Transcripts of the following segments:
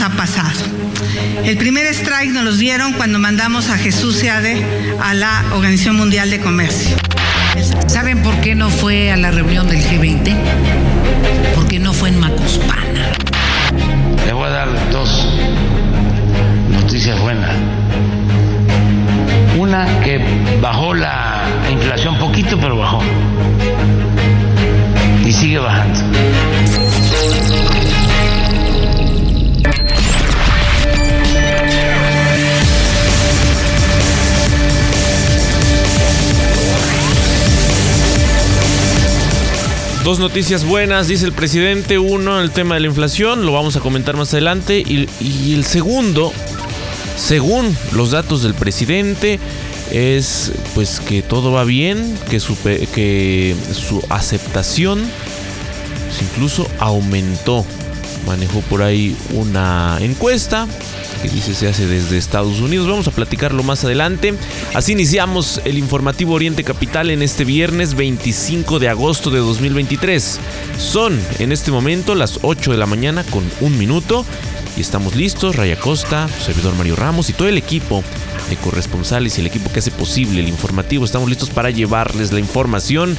nos ha pasado. El primer strike nos los dieron cuando mandamos a Jesús Seade a la Organización Mundial de Comercio. ¿Saben por qué no fue a la reunión del G20? Porque no fue en Macuspana. Le voy a dar dos noticias buenas. Una que bajó la inflación poquito, pero bajó. Y sigue bajando. Dos noticias buenas, dice el presidente. Uno, el tema de la inflación, lo vamos a comentar más adelante. Y, el segundo, según los datos del presidente, es pues que todo va bien, que su, que su aceptación pues, incluso aumentó. Manejó por ahí una encuesta que dice se hace desde Estados Unidos. Vamos a platicarlo más adelante. Así iniciamos el informativo Oriente Capital en este viernes 25 de agosto de 2023. Son en este momento las 8 de la mañana con un minuto y estamos listos. Raya Costa, servidor Mario Ramos y todo el equipo de corresponsales y el equipo que hace posible el informativo. Estamos listos para llevarles la información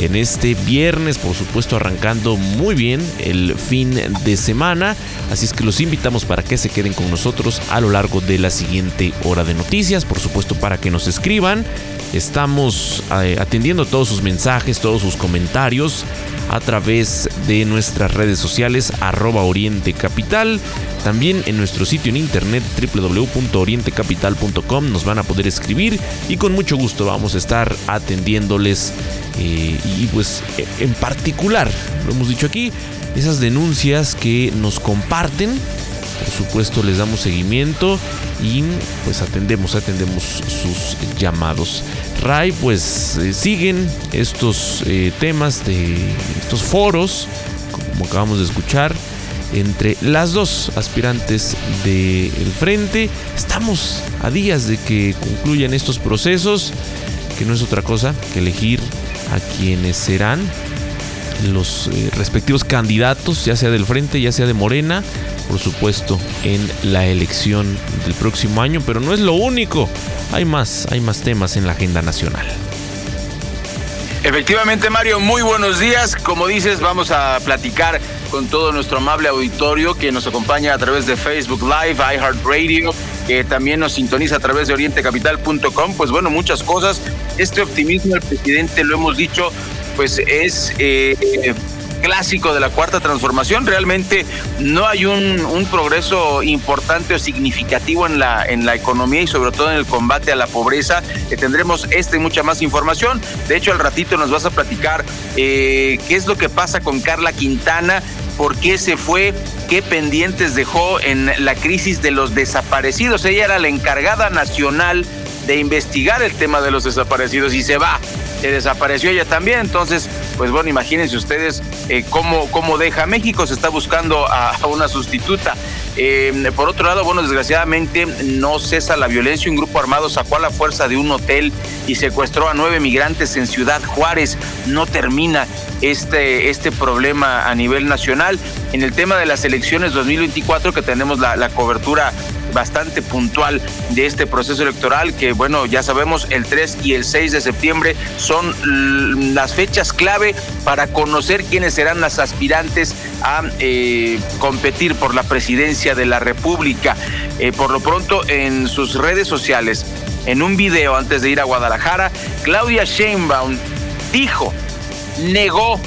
en este viernes, por supuesto arrancando muy bien el fin de semana. Así es que los invitamos para que se queden con nosotros a lo largo de la siguiente hora de noticias, por supuesto para que nos escriban. Estamos eh, atendiendo todos sus mensajes, todos sus comentarios a través de nuestras redes sociales arroba Oriente Capital. También en nuestro sitio en internet www.orientecapital.com nos van a poder escribir y con mucho gusto vamos a estar atendiéndoles eh, y pues en particular, lo hemos dicho aquí, esas denuncias que nos comparten por supuesto les damos seguimiento y pues atendemos, atendemos sus llamados. Ray, pues eh, siguen estos eh, temas de estos foros, como acabamos de escuchar, entre las dos aspirantes del frente. Estamos a días de que concluyan estos procesos, que no es otra cosa que elegir a quienes serán los eh, respectivos candidatos, ya sea del frente, ya sea de Morena, por supuesto, en la elección del próximo año, pero no es lo único. Hay más, hay más temas en la agenda nacional. Efectivamente, Mario, muy buenos días. Como dices, vamos a platicar con todo nuestro amable auditorio que nos acompaña a través de Facebook Live, iHeartRadio, que también nos sintoniza a través de orientecapital.com. Pues bueno, muchas cosas. Este optimismo del presidente, lo hemos dicho, pues es eh, clásico de la cuarta transformación. Realmente no hay un, progreso importante o significativo en la, en la economía y sobre todo en el combate a la pobreza. Tendremos esta y mucha más información. De hecho, al ratito nos vas a platicar eh, qué es lo que pasa con Carla Quintana, por qué se fue, qué pendientes dejó en la crisis de los desaparecidos. Ella era la encargada nacional de investigar el tema de los desaparecidos y se va se desapareció ella también. Entonces, pues bueno, imagínense ustedes eh, cómo, cómo deja México, se está buscando a, una sustituta. Eh, por otro lado, bueno, desgraciadamente no cesa la violencia. Un grupo armado sacó a la fuerza de un hotel y secuestró a nueve migrantes en Ciudad Juárez. No termina este, este problema a nivel nacional. En el tema de las elecciones 2024, que tenemos la cobertura bastante puntual de este proceso electoral que bueno ya sabemos el 3 y el 6 de septiembre son las fechas clave para conocer quiénes serán las aspirantes a eh, competir por la presidencia de la República. Eh, por lo pronto en sus redes sociales, en un video antes de ir a Guadalajara, Claudia Sheinbaum dijo, negó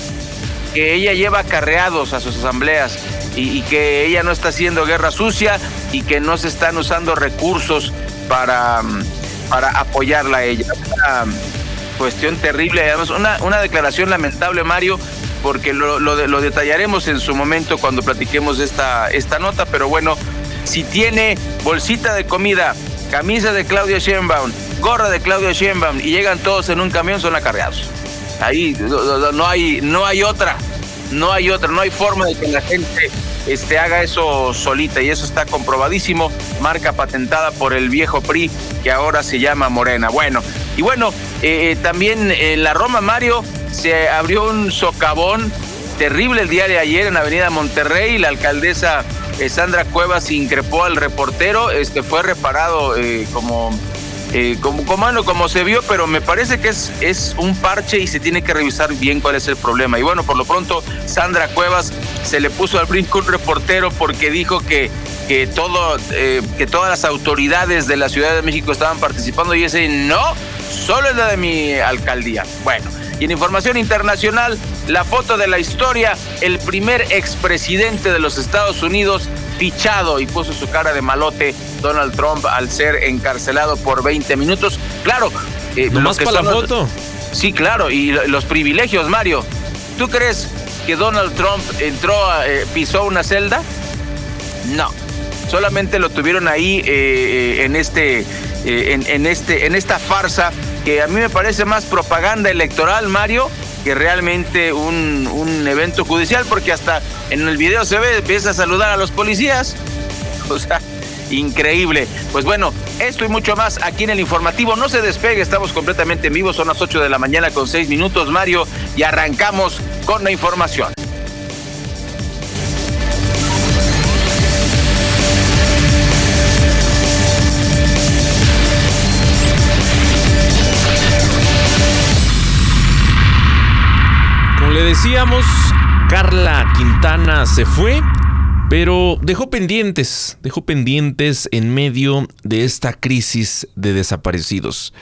que ella lleva acarreados a sus asambleas y, que ella no está haciendo guerra sucia y que no se están usando recursos para, para apoyarla a ella. Una cuestión terrible, además una, una declaración lamentable, Mario, porque lo, lo, detallaremos en su momento cuando platiquemos esta, esta nota, pero bueno, si tiene bolsita de comida, camisa de Claudia Sheinbaum, gorra de Claudia Sheinbaum y llegan todos en un camión, son acarreados. Ahí no, hay, no hay otra, no hay otra, no hay forma de que la gente este, haga eso solita y eso está comprobadísimo, marca patentada por el viejo PRI que ahora se llama Morena. Bueno, y bueno, eh, también en la Roma Mario se abrió un socavón terrible el día de ayer en Avenida Monterrey, la alcaldesa eh, Sandra Cuevas increpó al reportero, este fue reparado eh, como, eh, como, como, como se vio, pero me parece que es, es un parche y se tiene que revisar bien cuál es el problema. Y bueno, por lo pronto, Sandra Cuevas se le puso al brinco un reportero porque dijo que que todo que todas las autoridades de la Ciudad de México estaban participando y ese no, solo es la de mi alcaldía. Bueno, y en información internacional, la foto de la historia, el primer expresidente de los Estados Unidos fichado y puso su cara de malote Donald Trump al ser encarcelado por 20 minutos. Claro, eh, más para la foto. Sí, claro, y los privilegios, Mario. ¿Tú crees que Donald Trump entró, eh, pisó una celda? No, solamente lo tuvieron ahí eh, en este, en, en, este, en esta farsa que a mí me parece más propaganda electoral, Mario, que realmente un, un evento judicial, porque hasta en el video se ve, empieza a saludar a los policías. O sea, increíble. Pues bueno, esto y mucho más aquí en el informativo. No se despegue, estamos completamente en vivo, son las 8 de la mañana con 6 minutos, Mario, y arrancamos con la información. Decíamos, Carla Quintana se fue, pero dejó pendientes, dejó pendientes en medio de esta crisis de desaparecidos.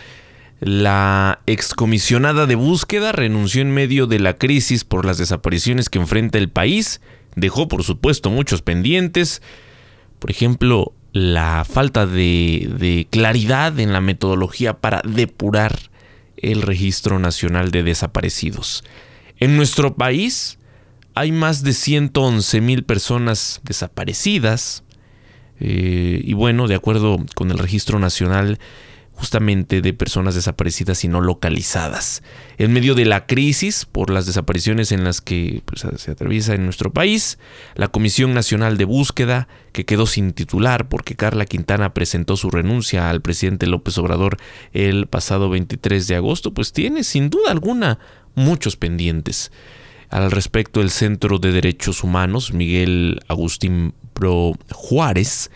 La excomisionada de búsqueda renunció en medio de la crisis por las desapariciones que enfrenta el país, dejó por supuesto muchos pendientes, por ejemplo, la falta de, de claridad en la metodología para depurar el Registro Nacional de Desaparecidos. En nuestro país hay más de 111 mil personas desaparecidas. Eh, y bueno, de acuerdo con el Registro Nacional justamente de personas desaparecidas y no localizadas. En medio de la crisis por las desapariciones en las que pues, se atraviesa en nuestro país, la Comisión Nacional de Búsqueda, que quedó sin titular porque Carla Quintana presentó su renuncia al presidente López Obrador el pasado 23 de agosto, pues tiene sin duda alguna muchos pendientes. Al respecto, el Centro de Derechos Humanos, Miguel Agustín Pro Juárez,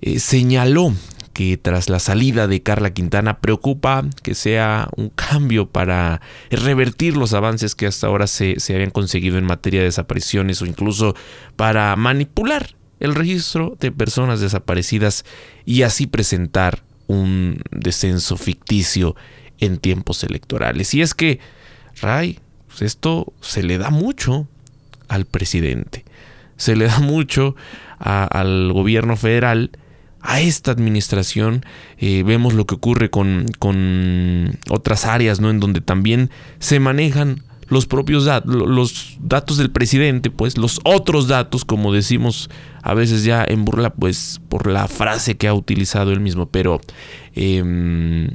eh, señaló que tras la salida de Carla Quintana preocupa que sea un cambio para revertir los avances que hasta ahora se, se habían conseguido en materia de desapariciones o incluso para manipular el registro de personas desaparecidas y así presentar un descenso ficticio en tiempos electorales. Y es que Ray, pues esto se le da mucho al presidente, se le da mucho al gobierno federal, a esta administración. Eh, vemos lo que ocurre con, con, otras áreas, ¿no? En donde también se manejan los propios datos, los datos del presidente, pues los otros datos, como decimos a veces ya en burla, pues por la frase que ha utilizado él mismo, pero em,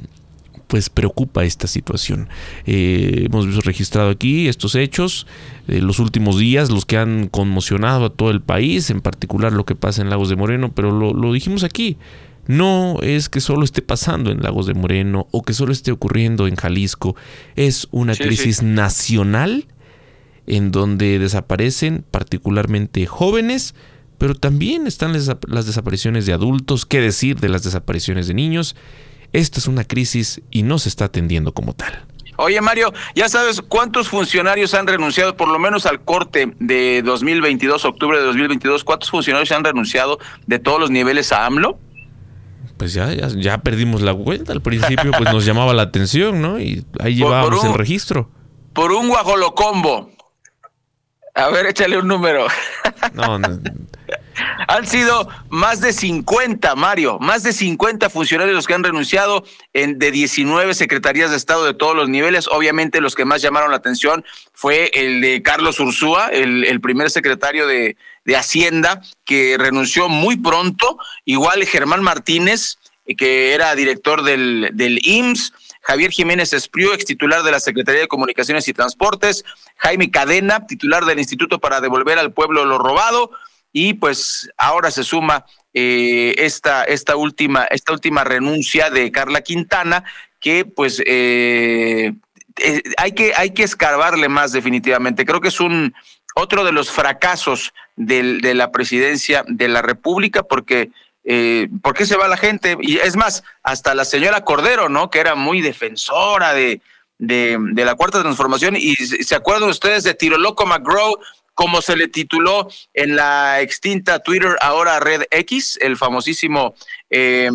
pues preocupa esta situación. Eh, hemos registrado aquí estos hechos, eh, los últimos días, los que han conmocionado a todo el país, en particular lo que pasa en Lagos de Moreno, pero lo, dijimos aquí. No es que solo esté pasando en Lagos de Moreno o que solo esté ocurriendo en Jalisco, es una crisis nacional en donde desaparecen particularmente jóvenes, pero también están las desapariciones de adultos, qué decir de las desapariciones de niños esta es una crisis y no se está atendiendo como tal. Oye, Mario, ¿ya sabes cuántos funcionarios han renunciado, por lo menos al corte de 2022, octubre de 2022? ¿Cuántos funcionarios han renunciado de todos los niveles a AMLO? Pues ya, ya, perdimos la cuenta. Al principio pues nos llamaba la atención, ¿no? Y ahí llevábamos el registro. Por un guajolocombo. A ver, échale un número. No, no han sido más de 50, Mario, más de 50 funcionarios los que han renunciado en, de 19 secretarías de Estado de todos los niveles. Obviamente los que más llamaron la atención fue el de Carlos Ursúa, el, primer secretario de, Hacienda, que renunció muy pronto. Igual Germán Martínez, que era director del, del IMSS. Javier Jiménez Espriu, ex titular de la Secretaría de Comunicaciones y Transportes, Jaime Cadena, titular del Instituto para Devolver al Pueblo lo Robado, y pues ahora se suma eh, esta, esta, última, esta última renuncia de Carla Quintana, que pues eh, eh, hay, que, hay que escarbarle más definitivamente. Creo que es un, otro de los fracasos de la presidencia de la República, porque eh, ¿por qué se va la gente? Y es más, hasta la señora Cordero, ¿no? Que era muy defensora de, de, de la cuarta transformación. Y se acuerdan ustedes de Tiro Loco McGraw, como se le tituló en la extinta Twitter, ahora Red X, el famosísimo eh,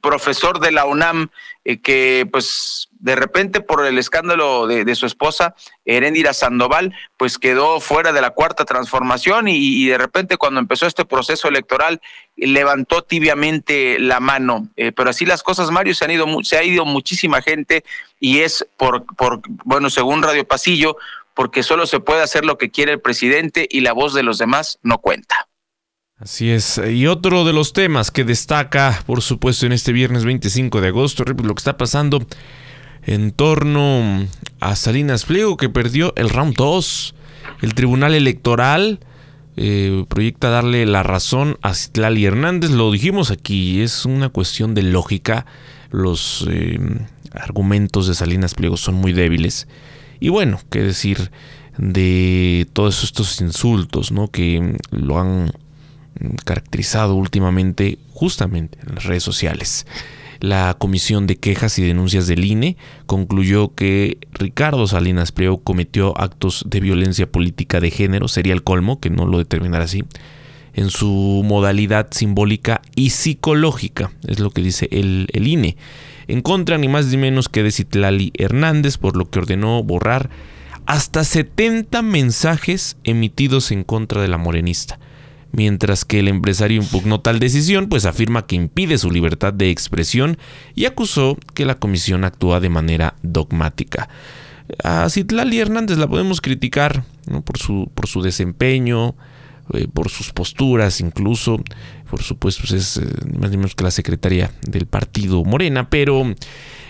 profesor de la UNAM, eh, que pues de repente por el escándalo de, su esposa, Erendira Sandoval, pues quedó fuera de la cuarta transformación y, de repente cuando empezó este proceso electoral levantó tibiamente la mano. Eh, pero así las cosas, Mario, se han ido, se ha ido muchísima gente y es por, por, bueno, según Radio Pasillo, porque solo se puede hacer lo que quiere el presidente y la voz de los demás no cuenta. Así es. Y otro de los temas que destaca, por supuesto, en este viernes 25 de agosto, lo que está pasando en torno a Salinas Pliego, que perdió el round 2. El Tribunal Electoral eh, proyecta darle la razón a Citlali Hernández. Lo dijimos aquí, es una cuestión de lógica. Los eh, argumentos de Salinas Pliego son muy débiles. Y bueno, qué decir de todos estos insultos, ¿no? Que lo han caracterizado últimamente justamente en las redes sociales. La Comisión de Quejas y Denuncias del INE concluyó que Ricardo Salinas Pliego cometió actos de violencia política de género, sería el colmo, que no lo determinara así, en su modalidad simbólica y psicológica, es lo que dice el, el INE en contra ni más ni menos que de Citlali Hernández, por lo que ordenó borrar hasta 70 mensajes emitidos en contra de la morenista. Mientras que el empresario impugnó tal decisión, pues afirma que impide su libertad de expresión y acusó que la comisión actúa de manera dogmática. A Citlali Hernández la podemos criticar por, su, por su desempeño, eh, por sus posturas incluso, por supuesto pues es eh, más ni menos que la secretaria del partido Morena, pero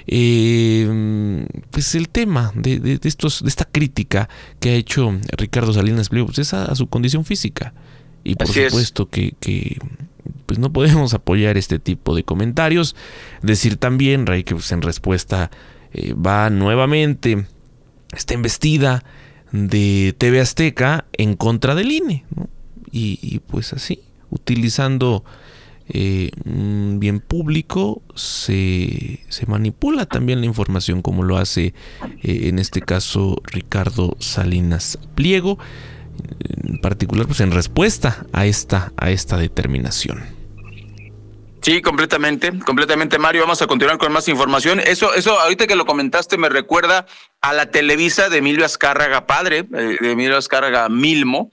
eh, pues el tema de, estos, de esta crítica que ha hecho Ricardo Salinas Pliego pues es a, su condición física. Y por supuesto que, que, pues no podemos apoyar este tipo de comentarios. Decir también, Ray, que pues en respuesta va nuevamente, está investida de TV Azteca en contra del INE. ¿no? Y, pues así, utilizando eh, bien público se, manipula también la información como lo hace eh, en este caso Ricardo Salinas Pliego, en particular pues en respuesta a esta, a esta determinación. Sí, completamente, completamente, Mario. Vamos a continuar con más información. Eso, eso, ahorita que lo comentaste, me recuerda a la Televisa de Emilio Azcárraga padre, eh, de Emilio Azcárraga Milmo,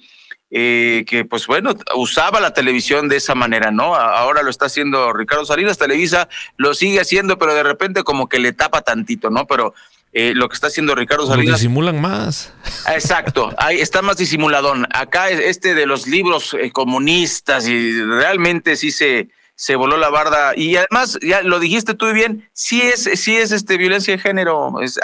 eh, que pues bueno, usaba la televisión de esa manera, ¿no? Ahora lo está haciendo Ricardo Salinas, Televisa lo sigue haciendo, pero de repente como que le tapa tantito, ¿no? Pero eh, lo que está haciendo Ricardo Salinas. Lo disimulan más. Exacto, ahí está más disimuladón. Acá este de los libros eh, comunistas y realmente sí se, se voló la barda. Y además, ya lo dijiste tú bien, sí es, sí es este violencia de género, es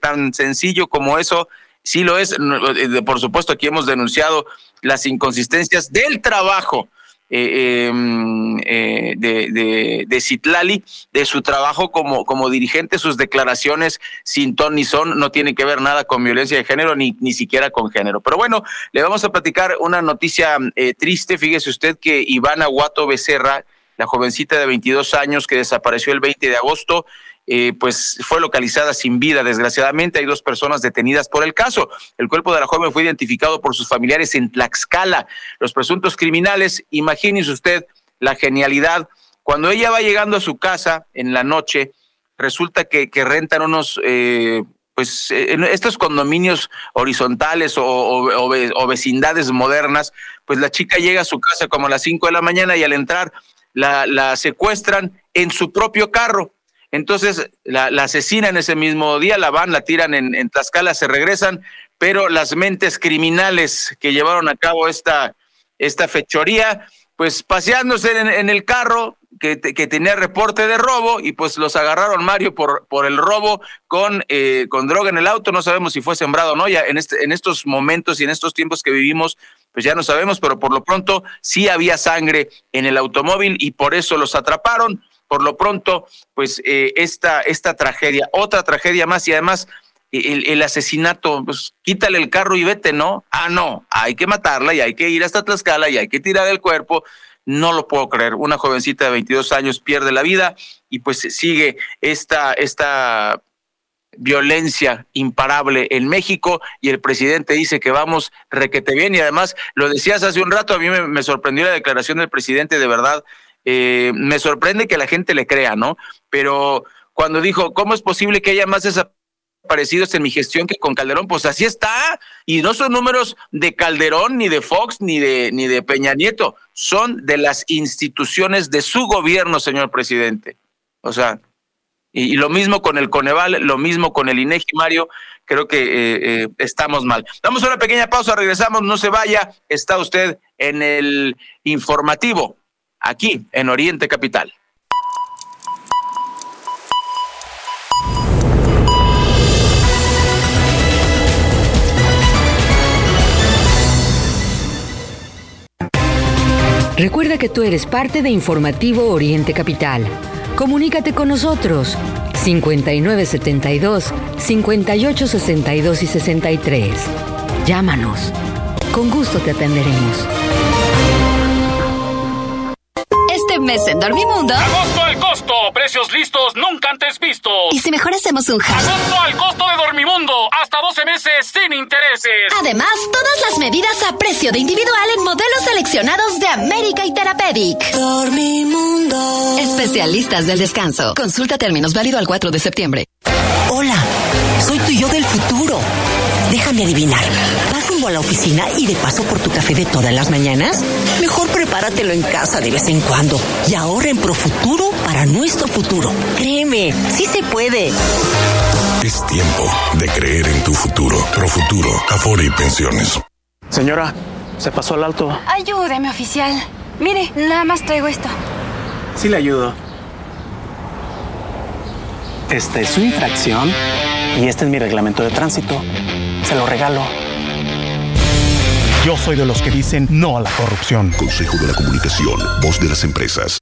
tan sencillo como eso sí lo es. Eh, por supuesto, aquí hemos denunciado las inconsistencias del trabajo eh, em, eh, de, de, Citlali, de su trabajo como, como dirigente, sus declaraciones sin ton ni son, no tienen que ver nada con violencia de género, ni, ni siquiera con género. Pero bueno, le vamos a platicar una noticia triste. Fíjese usted que Ivana Guato Becerra, la jovencita de 22 años que desapareció el 20 de agosto, eh, pues fue localizada sin vida. Desgraciadamente hay dos personas detenidas por el caso. El cuerpo de la joven fue identificado por sus familiares en Tlaxcala. Los presuntos criminales, imagínese usted la genialidad. Cuando ella va llegando a su casa en la noche, resulta que, rentan unos... Eh, pues estos condominios horizontales o, vecindades modernas, pues la chica llega a su casa como a las 5 de la mañana y al entrar la, la secuestran en su propio carro. Entonces la, asesinan ese mismo día, la van, la tiran en, en, Tlaxcala, se regresan, pero las mentes criminales que llevaron a cabo esta, esta fechoría, pues paseándose en, el carro que, que, tenía reporte de robo y pues los agarraron Mario por, por el robo con, eh, con droga en el auto, no sabemos si fue sembrado o no, ya en, este, en estos momentos y en estos tiempos que vivimos, pues ya no sabemos, pero por lo pronto sí había sangre en el automóvil y por eso los atraparon por lo pronto, pues eh, esta, esta tragedia, otra tragedia más y además el, asesinato, pues quítale el carro y vete, ¿no? Ah, no, hay que matarla y hay que ir hasta Tlaxcala y hay que tirar el cuerpo. No lo puedo creer. Una jovencita de 22 años pierde la vida y pues sigue esta, esta violencia imparable en México y el presidente dice que vamos requete bien y además lo decías hace un rato, a mí me, sorprendió la declaración del presidente de verdad, eh, me sorprende que la gente le crea, ¿no? Pero cuando dijo, ¿cómo es posible que haya más desaparecidos en mi gestión que con Calderón? Pues así está, y no son números de Calderón, ni de Fox, ni de, ni de Peña Nieto, son de las instituciones de su gobierno, señor presidente. O sea, y, lo mismo con el Coneval, lo mismo con el INEGI, Mario, creo que eh, eh, estamos mal. Damos una pequeña pausa, regresamos, no se vaya, está usted en el informativo, aquí en Oriente Capital. Recuerda que tú eres parte de Informativo Oriente Capital. Comunícate con nosotros 5972 5862 y 63. Llámanos. Con gusto te atenderemos. Mes en Dormimundo. Agosto al costo. Precios listos nunca antes vistos. ¿Y si mejor hacemos un hash? Agosto al costo de Dormimundo. Hasta 12 meses sin intereses. Además, todas las medidas a precio de individual en modelos seleccionados de América y Therapeutic. Dormimundo. Especialistas del descanso. Consulta términos válido al 4 de septiembre. Hola, soy tu yo del futuro. Déjame adivinar. ¿Vas rumbo a la oficina y de paso por tu café de todas las mañanas? Mejor prepáratelo en casa de vez en cuando y ahorra en Profuturo para nuestro futuro. Créeme, sí se puede. Es tiempo de creer en tu futuro. Profuturo, Afore y Pensiones. Señora, se pasó al alto. Ayúdeme, oficial. Mire, nada más traigo esto. Sí le ayudo. Esta es su infracción y este es mi reglamento de tránsito. Se lo regalo. Yo soy de los que dicen no a la corrupción. Consejo de la Comunicación, voz de las empresas.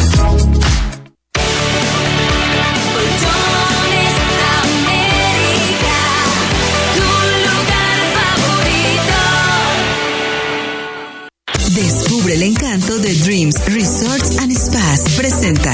El encanto de Dreams Resorts and Spas presenta.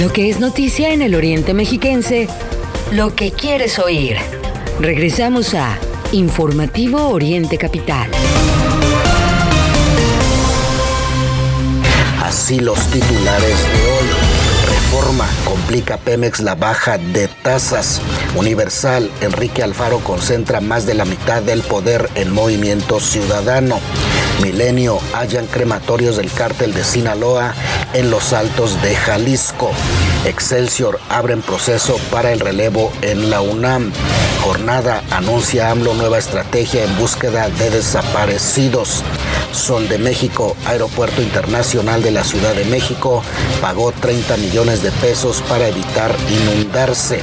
Lo que es noticia en el Oriente Mexiquense, lo que quieres oír. Regresamos a Informativo Oriente Capital. Así los titulares de hoy. Reforma complica Pemex la baja de tasas. Universal, Enrique Alfaro concentra más de la mitad del poder en Movimiento Ciudadano. Milenio, hallan crematorios del cártel de Sinaloa en los altos de Jalisco. Excelsior abren proceso para el relevo en la UNAM. Jornada anuncia AMLO nueva estrategia en búsqueda de desaparecidos. Sol de México, Aeropuerto Internacional de la Ciudad de México, pagó 30 millones de pesos para evitar inundarse.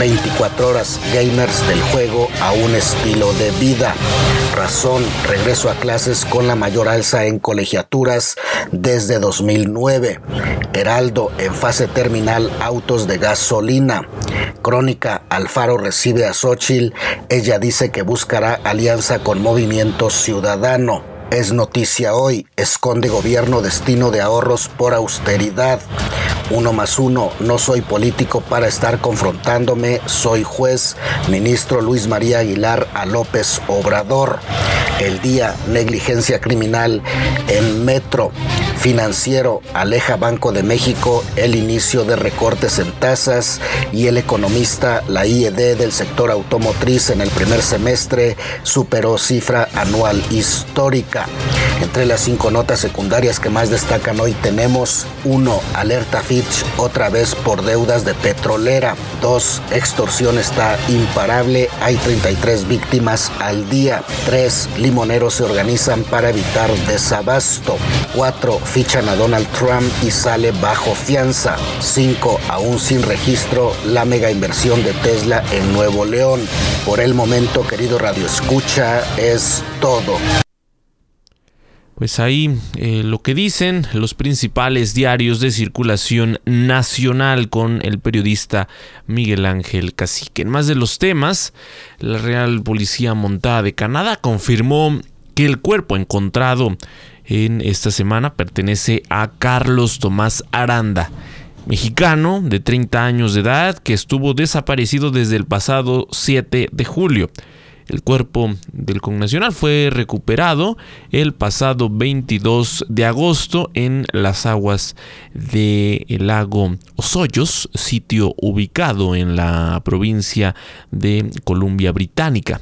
24 horas gamers del juego a un estilo de vida. Razón, regreso a clases con la mayor alza en colegiaturas desde 2009. Heraldo, en fase terminal, autos de gasolina. Crónica, Alfaro recibe a Xochitl. Ella dice que buscará alianza con Movimiento Ciudadano. Es noticia hoy, esconde gobierno destino de ahorros por austeridad. Uno más uno, no soy político para estar confrontándome, soy juez. Ministro Luis María Aguilar a López Obrador. el día negligencia criminal en Metro financiero aleja Banco de México el inicio de recortes en tasas y el economista la IED del sector automotriz en el primer semestre superó cifra anual histórica. Entre las cinco notas secundarias que más destacan hoy tenemos uno Alerta Fitch otra vez por deudas de petrolera. dos Extorsión está imparable. Hay 33 víctimas al día. tres Limoneros se organizan para evitar desabasto. 4 fichan a Donald Trump y sale bajo fianza. 5. Aún sin registro, la mega inversión de Tesla en Nuevo León. Por el momento, querido Radio Escucha, es todo. Pues ahí eh, lo que dicen los principales diarios de circulación nacional con el periodista Miguel Ángel Cacique. En más de los temas, la Real Policía Montada de Canadá confirmó que el cuerpo encontrado en esta semana pertenece a Carlos Tomás Aranda, mexicano de 30 años de edad que estuvo desaparecido desde el pasado 7 de julio. El cuerpo del connacional fue recuperado el pasado 22 de agosto en las aguas del lago Osoyos, sitio ubicado en la provincia de Columbia Británica.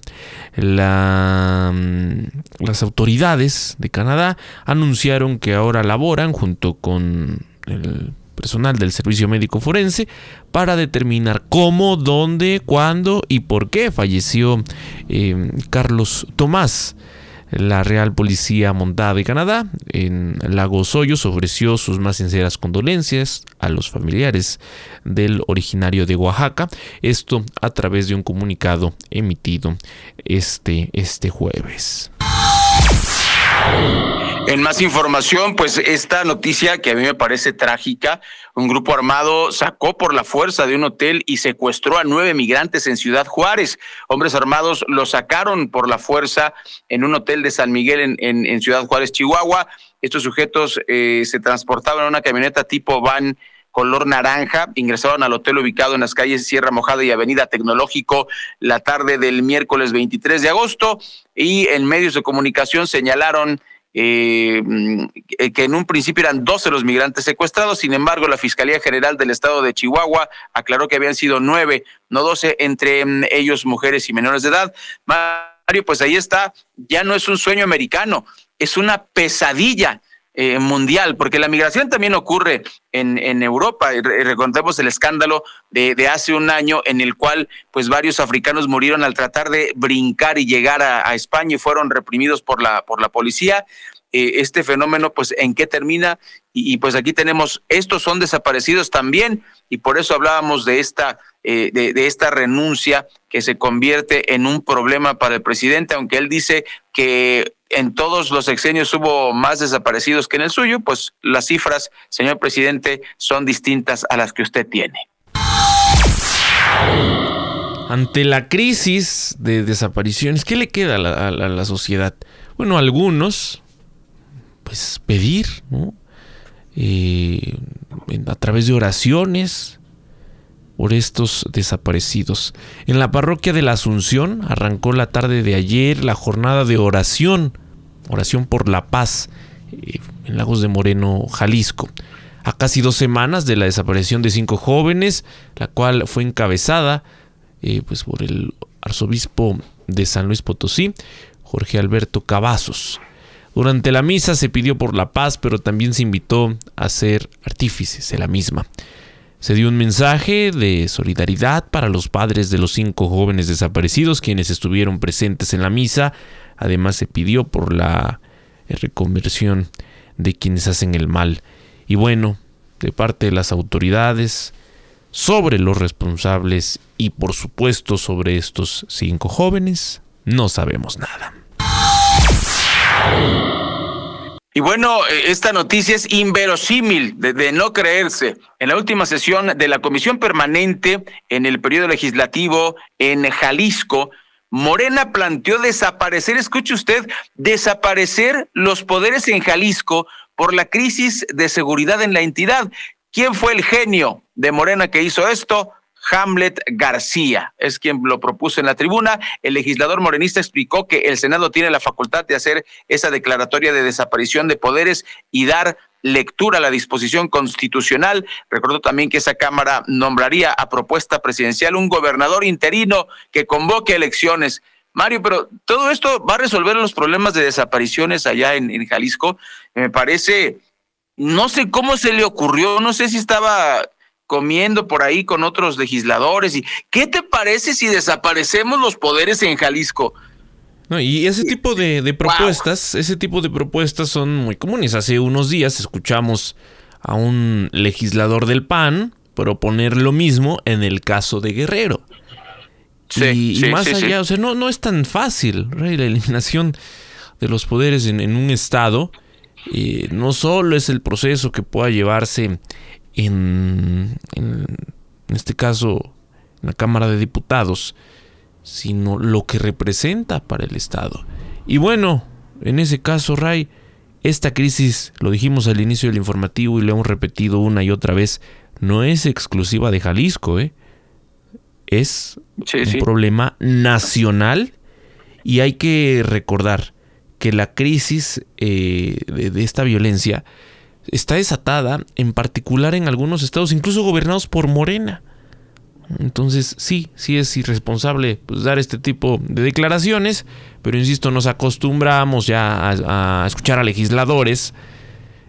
Mm, las autoridades de Canadá anunciaron que ahora laboran junto con el personal del Servicio Médico Forense para determinar cómo, dónde, cuándo y por qué falleció eh, Carlos Tomás. La Real Policía Montada de Canadá en Lagos Hoyos ofreció sus más sinceras condolencias a los familiares del originario de Oaxaca, esto a través de un comunicado emitido este, este jueves. En más información, pues esta noticia que a mí me parece trágica, un grupo armado sacó por la fuerza de un hotel y secuestró a nueve migrantes en Ciudad Juárez. Hombres armados lo sacaron por la fuerza en un hotel de San Miguel en, Ciudad Juárez, Chihuahua. Estos sujetos eh, se transportaban en una camioneta tipo van color naranja. Ingresaron al hotel ubicado en las calles Sierra Mojada y Avenida Tecnológico la tarde del miércoles 23 de agosto y en medios de comunicación señalaron eh, mm, que en un principio eran 12 los migrantes secuestrados, sin embargo la Fiscalía General del Estado de Chihuahua aclaró que habían sido nueve, no 12, entre mm, ellos mujeres y menores de edad. Mario, pues ahí está, ya no es un sueño americano, es una pesadilla eh, mundial, porque la migración también ocurre en, Europa. Recontemos el escándalo de, hace un año en el cual pues varios africanos murieron al tratar de brincar y llegar a, España y fueron reprimidos por la, por la policía. Eh, este fenómeno, pues, ¿en qué termina? Y, pues aquí tenemos, estos son desaparecidos también, y por eso hablábamos de esta, eh, de, esta renuncia que se convierte en un problema para el presidente, aunque él dice que en todos los sexenios hubo más desaparecidos que en el suyo, pues las cifras, señor presidente, son distintas a las que usted tiene. Ante la crisis de desapariciones, ¿qué le queda a la, sociedad? Bueno, algunos, pues pedir. Eh, a través de oraciones por estos desaparecidos. En la parroquia de la Asunción arrancó la tarde de ayer la jornada de oración oración por la paz eh, en Lagos de Moreno, Jalisco. A casi dos semanas de la desaparición de cinco jóvenes, la cual fue encabezada eh, pues por el arzobispo de San Luis Potosí, Jorge Alberto Cavazos. Durante la misa se pidió por la paz, pero también se invitó a ser artífices de la misma. Se dio un mensaje de solidaridad para los padres de los cinco jóvenes desaparecidos quienes estuvieron presentes en la misa, Además se pidió por la reconversión de quienes hacen el mal. Y bueno, de parte de las autoridades, sobre los responsables y por supuesto sobre estos cinco jóvenes, no sabemos nada. Y bueno, e, esta noticia es inverosímil, de, de, no creerse. En la última sesión de la Comisión Permanente en el periodo legislativo en Jalisco, Morena planteó desaparecer, escuche usted, desaparecer los poderes en Jalisco por la crisis de seguridad en la entidad. ¿Quién fue el genio de Morena que hizo esto? Hamlet García, es quien lo propuso en la tribuna. El legislador morenista explicó que el Senado tiene la facultad de hacer esa declaratoria de desaparición de poderes y dar lectura a la disposición constitucional. Recordó también que esa Cámara nombraría a propuesta presidencial un gobernador interino que convoque elecciones. Mario, pero todo esto va a resolver los problemas de desapariciones allá en, en Jalisco. Me parece, no sé cómo se le ocurrió, no sé si estaba comiendo por ahí con otros legisladores. ¿Y qué te parece si desaparecemos los poderes en Jalisco? No, y ese tipo de, propuestas, ese tipo de propuestas son muy comunes. Hace unos días escuchamos a un legislador del PAN proponer lo mismo en el caso de Guerrero. Sí, y, más allá, o sea, no, no es tan fácil la eliminación de los poderes en, un estado. Eh, no solo es el proceso que pueda llevarse en, en, este caso, en la Cámara de Diputados, sino lo que representa para el Estado. Y bueno, en ese caso, Ray, esta crisis, lo dijimos al inicio del informativo y lo hemos repetido una y otra vez, no es exclusiva de Jalisco, ¿eh? es un problema nacional y hay que recordar que la crisis eh, de esta violencia está desatada, en particular en algunos estados, incluso gobernados por Morena. Entonces sí, sí es irresponsable pues, dar este tipo de declaraciones, pero insisto, nos acostumbramos ya a, a, escuchar a legisladores.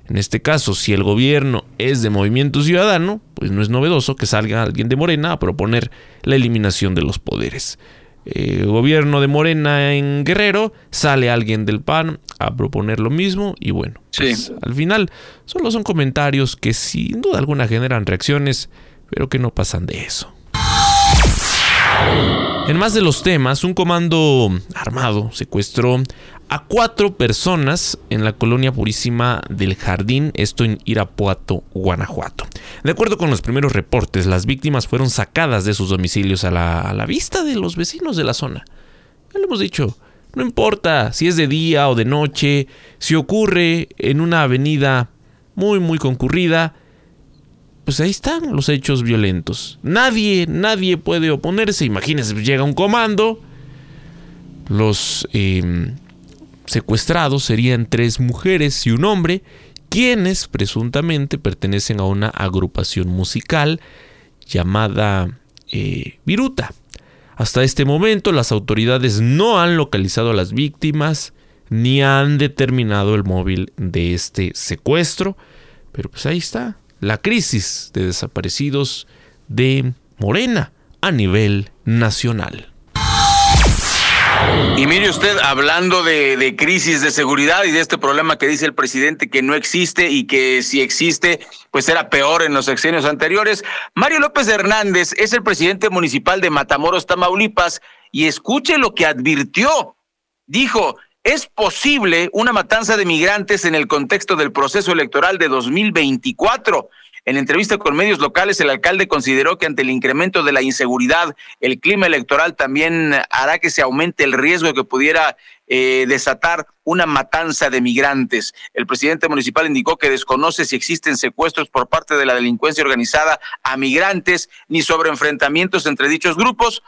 En este caso, si el gobierno es de movimiento ciudadano, pues no es novedoso que salga alguien de Morena a proponer la eliminación de los poderes. Eh, gobierno de Morena en Guerrero, sale alguien del PAN a proponer lo mismo y bueno, pues, al final solo son comentarios que sin duda alguna generan reacciones, pero que no pasan de eso. En más de los temas, un comando armado secuestró a cuatro personas en la colonia purísima del Jardín, esto en Irapuato, Guanajuato. De acuerdo con los primeros reportes, las víctimas fueron sacadas de sus domicilios a la, vista de los vecinos de la zona. Ya lo hemos dicho, no importa si es de día o de noche, si ocurre en una avenida muy muy concurrida, pues ahí están los hechos violentos. Nadie, nadie puede oponerse. Imagínense, llega un comando, los... Em, secuestrados serían tres mujeres y un hombre, quienes presuntamente pertenecen a una agrupación musical llamada eh, Viruta. Hasta este momento las autoridades no han localizado a las víctimas ni han determinado el móvil de este secuestro, pero pues ahí está la crisis de desaparecidos de Morena a nivel nacional. Y mire usted, hablando de, crisis de seguridad y de este problema que dice el presidente que no existe y que si existe, pues era peor en los sexenios anteriores, Mario López Hernández es el presidente municipal de Matamoros, Tamaulipas, y escuche lo que advirtió. Dijo, es posible una matanza de migrantes en el contexto del proceso electoral de 2024. En entrevista con medios locales, el alcalde consideró que ante el incremento de la inseguridad, el clima electoral también hará que se aumente el riesgo que pudiera eh, desatar una matanza de migrantes. El presidente municipal indicó que desconoce si existen secuestros por parte de la delincuencia organizada a migrantes ni sobre enfrentamientos entre dichos grupos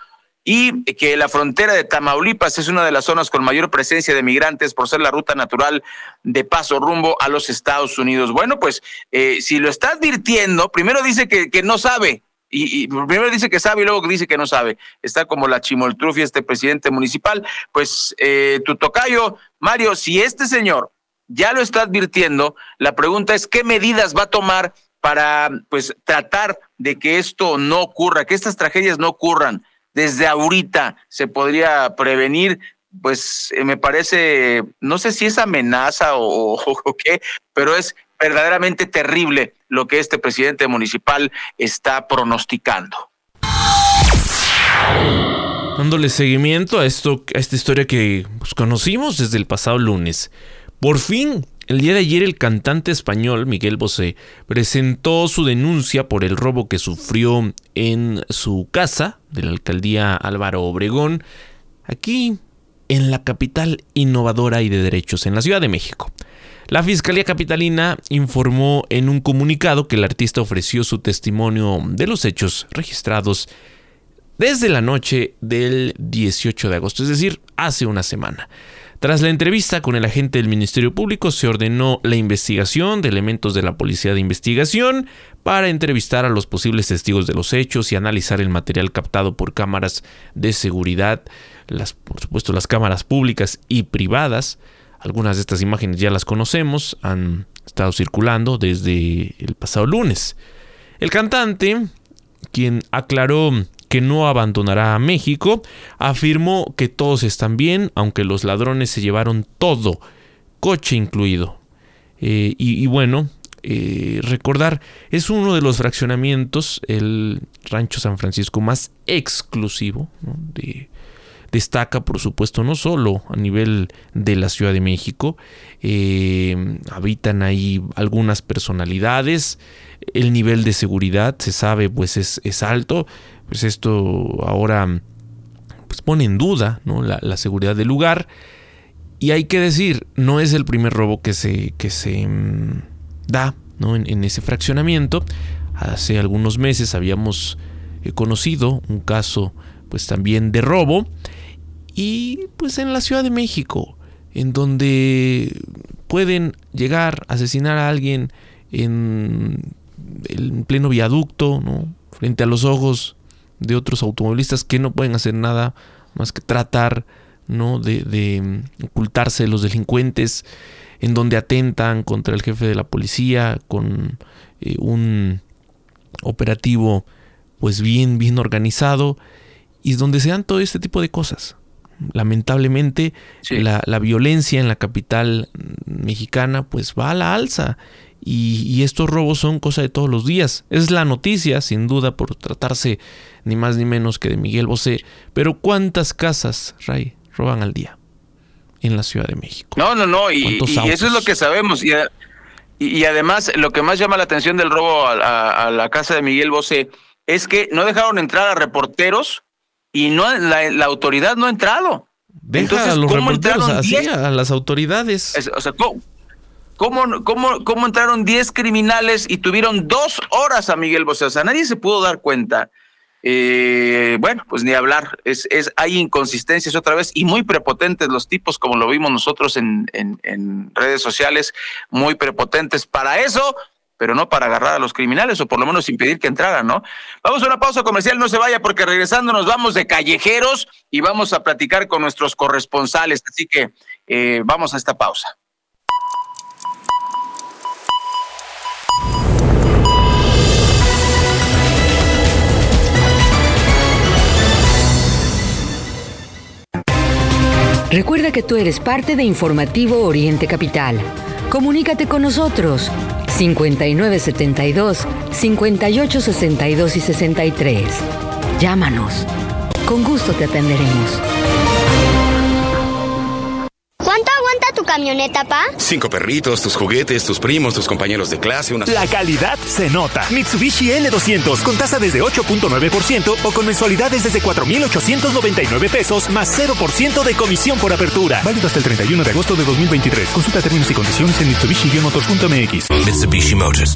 y que la frontera de Tamaulipas es una de las zonas con mayor presencia de migrantes por ser la ruta natural de paso rumbo a los Estados Unidos. Bueno, pues eh, si lo está advirtiendo, primero dice que, que no sabe. Y, primero dice que sabe y luego dice que no sabe. Está como la chimoltrufia este presidente municipal. Pues eh, tu tocayo, Mario, si este señor ya lo está advirtiendo, la pregunta es qué medidas va a tomar para pues tratar de que esto no ocurra, que estas tragedias no ocurran desde ahorita se podría prevenir, pues eh, me parece, no sé si es amenaza o, qué, pero es verdaderamente terrible lo que este presidente municipal está pronosticando. Dándole seguimiento a esto, a esta historia que pues, conocimos desde el pasado lunes. Por fin el día de ayer el cantante español Miguel Bosé presentó su denuncia por el robo que sufrió en su casa de la alcaldía Álvaro Obregón, aquí en la capital innovadora y de derechos en la Ciudad de México. La Fiscalía Capitalina informó en un comunicado que el artista ofreció su testimonio de los hechos registrados desde la noche del 18 de agosto, es decir, hace una semana. Tras la entrevista con el agente del Ministerio Público, se ordenó la investigación de elementos de la Policía de Investigación para entrevistar a los posibles testigos de los hechos y analizar el material captado por cámaras de seguridad, las, por supuesto las cámaras públicas y privadas. Algunas de estas imágenes ya las conocemos, han estado circulando desde el pasado lunes. El cantante, quien aclaró que no abandonará a México, afirmó que todos están bien, aunque los ladrones se llevaron todo, coche incluido. Eh, y, bueno, eh, recordar, es uno de los fraccionamientos, el Rancho San Francisco más exclusivo, destaca por supuesto no solo a nivel de la Ciudad de México, eh, habitan ahí algunas personalidades, el nivel de seguridad se sabe pues es, es alto, pues esto ahora pues pone en duda la, seguridad del lugar. Y hay que decir, no es el primer robo que se, que se mm, da en, ese fraccionamiento. Hace algunos meses habíamos eh, conocido un caso pues también de robo. Y pues en la Ciudad de México, en donde pueden llegar a asesinar a alguien en, en pleno viaducto, ¿no? frente a los ojos de otros automovilistas que no pueden hacer nada más que tratar ¿no? de, mm, ocultarse de los delincuentes, en donde atentan contra el jefe de la policía con eh, un operativo pues bien, bien organizado y donde se dan todo este tipo de cosas. Lamentablemente la, la, violencia en la capital mexicana pues va a la alza y, estos robos son cosa de todos los días. Es la noticia, sin duda, por tratarse ni más ni menos que de Miguel Bosé. Pero ¿cuántas casas, Ray, roban al día en la Ciudad de México? No, no, no, y, eso es lo que sabemos. Y, y, además, lo que más llama la atención del robo a, la casa de Miguel Bosé es que no dejaron entrar a reporteros y no la, autoridad no ha entrado. Deja Entonces, a los reporteros así, a las autoridades. o sea, ¿cómo, ¿Cómo, cómo, cómo entraron 10 criminales y tuvieron dos horas a Miguel Bosé? O sea, nadie se pudo dar cuenta. Eh, bueno, pues ni hablar. Es, es, hay inconsistencias otra vez y muy prepotentes los tipos, como lo vimos nosotros en, en, redes sociales, muy prepotentes para eso, pero no para agarrar a los criminales o por lo menos impedir que entraran, ¿no? Vamos a una pausa comercial, no se vaya porque regresando nos vamos de callejeros y vamos a platicar con nuestros corresponsales. Así que eh, vamos a esta pausa. Recuerda que tú eres parte de Informativo Oriente Capital. Comunícate con nosotros 5972 5862 y 63. Llámanos. Con gusto te atenderemos. Camioneta, pa? Cinco perritos, tus juguetes, tus primos, tus compañeros de clase, una... La calidad se nota. Mitsubishi L200 con tasa desde 8.9% o con mensualidades desde 4.899 pesos más 0% de comisión por apertura. Válido hasta el 31 de agosto de 2023. Consulta términos y condiciones en mitsubishi-motors.mx. Mitsubishi Motors.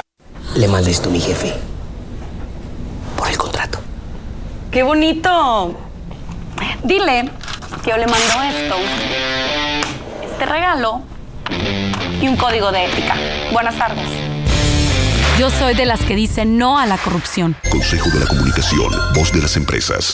Le mandé esto a mi jefe. Por el contrato. ¡Qué bonito! Dile que yo le mando esto regalo y un código de ética. Buenas tardes. Yo soy de las que dicen no a la corrupción. Consejo de la Comunicación, voz de las empresas.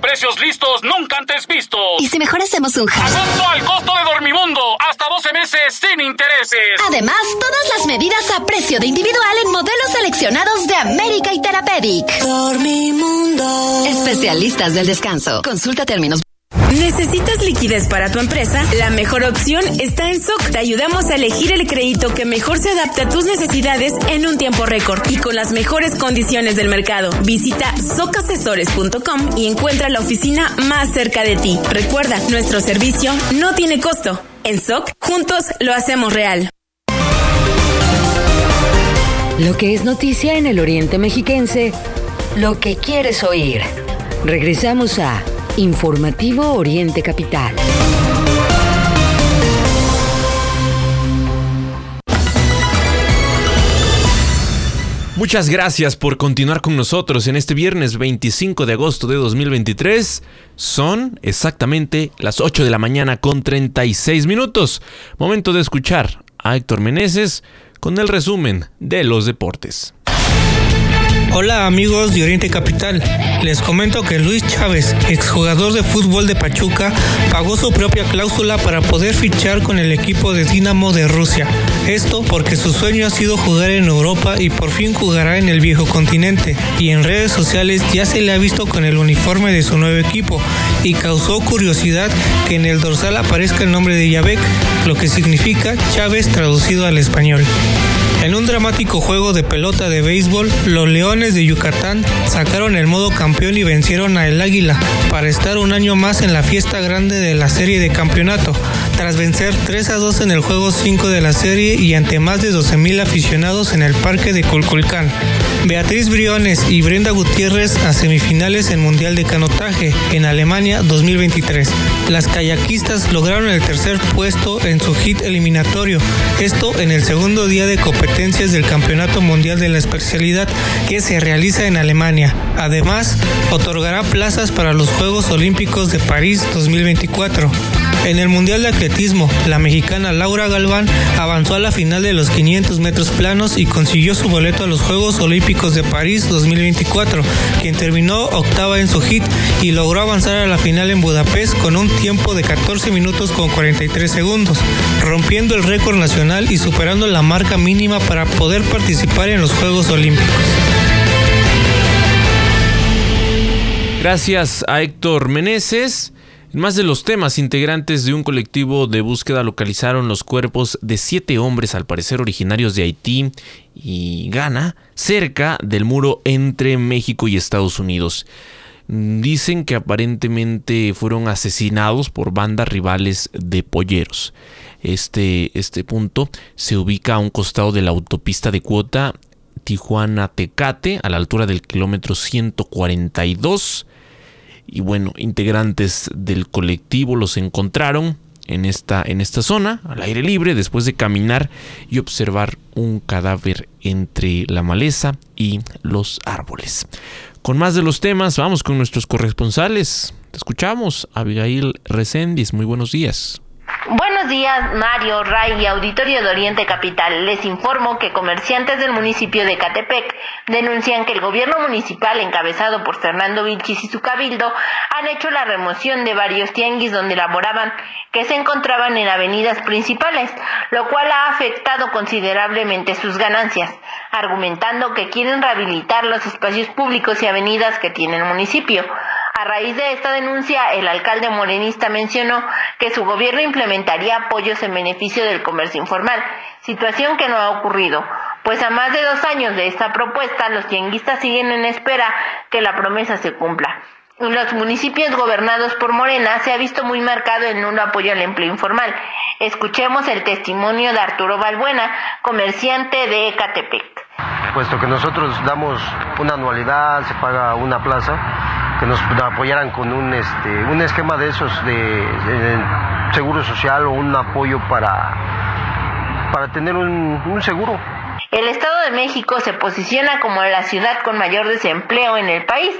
Precios listos nunca antes vistos. ¿Y si mejor hacemos un hack? Agosto al costo de Dormimundo. Hasta 12 meses sin intereses. Además, todas las medidas a precio de individual en modelos seleccionados de América y Therapeutic. Dormimundo. Especialistas del descanso. Consulta términos. ¿Necesitas liquidez para tu empresa? La mejor opción está en SOC. Te ayudamos a elegir el crédito que mejor se adapte a tus necesidades en un tiempo récord y con las mejores condiciones del mercado. Visita socasesores.com y encuentra la oficina más cerca de ti. Recuerda, nuestro servicio no tiene costo. En SOC, juntos lo hacemos real. Lo que es noticia en el Oriente Mexiquense, lo que quieres oír. Regresamos a Informativo Oriente Capital. Muchas gracias por continuar con nosotros en este viernes 25 de agosto de 2023. Son exactamente las 8 de la mañana con 36 minutos. Momento de escuchar a Héctor Meneses con el resumen de los deportes. Hola amigos de Oriente Capital, les comento que Luis Chávez, exjugador de fútbol de Pachuca, pagó su propia cláusula para poder fichar con el equipo de Dinamo de Rusia. Esto porque su sueño ha sido jugar en Europa y por fin jugará en el viejo continente. Y en redes sociales ya se le ha visto con el uniforme de su nuevo equipo y causó curiosidad que en el dorsal aparezca el nombre de Yabek, lo que significa Chávez traducido al español. En un dramático juego de pelota de béisbol, los Leones de Yucatán sacaron el modo campeón y vencieron a El Águila para estar un año más en la fiesta grande de la serie de campeonato, tras vencer 3 a 2 en el juego 5 de la serie y ante más de 12.000 aficionados en el parque de Culculcán. Beatriz Briones y Brenda Gutiérrez a semifinales en Mundial de Canotaje en Alemania 2023. Las kayakistas lograron el tercer puesto en su hit eliminatorio, esto en el segundo día de del Campeonato Mundial de la especialidad que se realiza en Alemania. Además, otorgará plazas para los Juegos Olímpicos de París 2024. En el Mundial de Atletismo, la mexicana Laura Galván avanzó a la final de los 500 metros planos y consiguió su boleto a los Juegos Olímpicos de París 2024, quien terminó octava en su hit y logró avanzar a la final en Budapest con un tiempo de 14 minutos con 43 segundos, rompiendo el récord nacional y superando la marca mínima para poder participar en los Juegos Olímpicos. Gracias a Héctor Meneses. En más de los temas, integrantes de un colectivo de búsqueda localizaron los cuerpos de siete hombres, al parecer originarios de Haití y Ghana, cerca del muro entre México y Estados Unidos. Dicen que aparentemente fueron asesinados por bandas rivales de polleros. Este, este punto se ubica a un costado de la autopista de cuota Tijuana-Tecate, a la altura del kilómetro 142 y bueno, integrantes del colectivo los encontraron en esta, en esta zona, al aire libre, después de caminar y observar un cadáver entre la maleza y los árboles. Con más de los temas, vamos con nuestros corresponsales. Te escuchamos, Abigail Recendis. Muy buenos días. Días, Mario, Ray y Auditorio de Oriente Capital. Les informo que comerciantes del municipio de Catepec denuncian que el gobierno municipal, encabezado por Fernando Vilchis y su cabildo, han hecho la remoción de varios tianguis donde laboraban que se encontraban en avenidas principales, lo cual ha afectado considerablemente sus ganancias, argumentando que quieren rehabilitar los espacios públicos y avenidas que tiene el municipio. A raíz de esta denuncia, el alcalde morenista mencionó que su gobierno implementaría apoyos en beneficio del comercio informal, situación que no ha ocurrido, pues a más de dos años de esta propuesta, los tianguistas siguen en espera que la promesa se cumpla. En los municipios gobernados por Morena se ha visto muy marcado el nulo apoyo al empleo informal. Escuchemos el testimonio de Arturo Balbuena, comerciante de Ecatepec. Puesto que nosotros damos una anualidad, se paga una plaza, que nos apoyaran con un, este, un esquema de esos de, seguro social o un apoyo para, para tener un, un seguro. El Estado de México se posiciona como la ciudad con mayor desempleo en el país.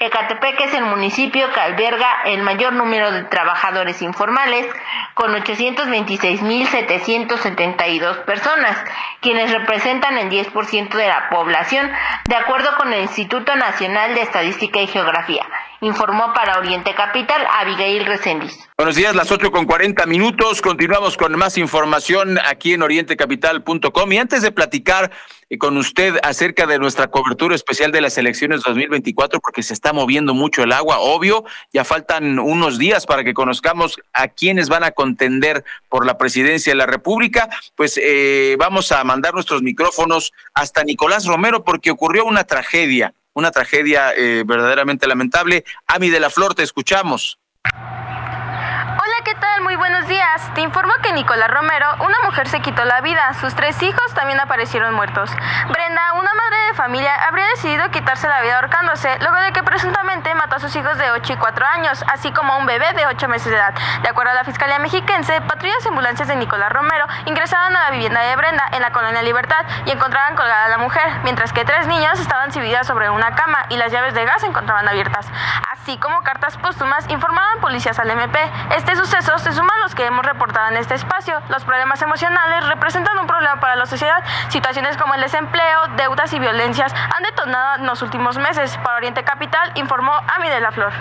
Ecatepec es el municipio que alberga el mayor número de trabajadores informales, con 826.772 personas, quienes representan el 10% de la población, de acuerdo con el Instituto Nacional de Estadística y Geografía. Informó para Oriente Capital Abigail Reséndiz. Buenos días, las 8 con 40 minutos. Continuamos con más información aquí en orientecapital.com. Y antes de platicar con usted acerca de nuestra cobertura especial de las elecciones 2024, porque se está moviendo mucho el agua, obvio, ya faltan unos días para que conozcamos a quienes van a contender por la presidencia de la República, pues eh, vamos a mandar nuestros micrófonos hasta Nicolás Romero porque ocurrió una tragedia una tragedia eh, verdaderamente lamentable. Ami de la Flor, te escuchamos. Hola, ¿qué tal? Muy buenos días. Te informo que Nicolás Romero, una mujer se quitó la vida. Sus tres hijos también aparecieron muertos. Brenda, una madre de familia, habría decidido quitarse la vida ahorcándose luego de que presuntamente mató a sus hijos de 8 y 4 años, así como a un bebé de 8 meses de edad. De acuerdo a la Fiscalía Mexiquense, patrullas y ambulancias de Nicolás Romero ingresaron a la vivienda de Brenda en la colonia Libertad y encontraron colgada a la mujer, mientras que tres niños estaban subidas sobre una cama y las llaves de gas se encontraban abiertas. Así como cartas póstumas informaban policías al MP. Este suceso se suma a los que hemos reportado en este espacio. Los problemas emocionales representan un problema para la sociedad. Situaciones como el desempleo, deudas y violencias han detonado en los últimos meses. Para Oriente Capital informó Ami de la Flor.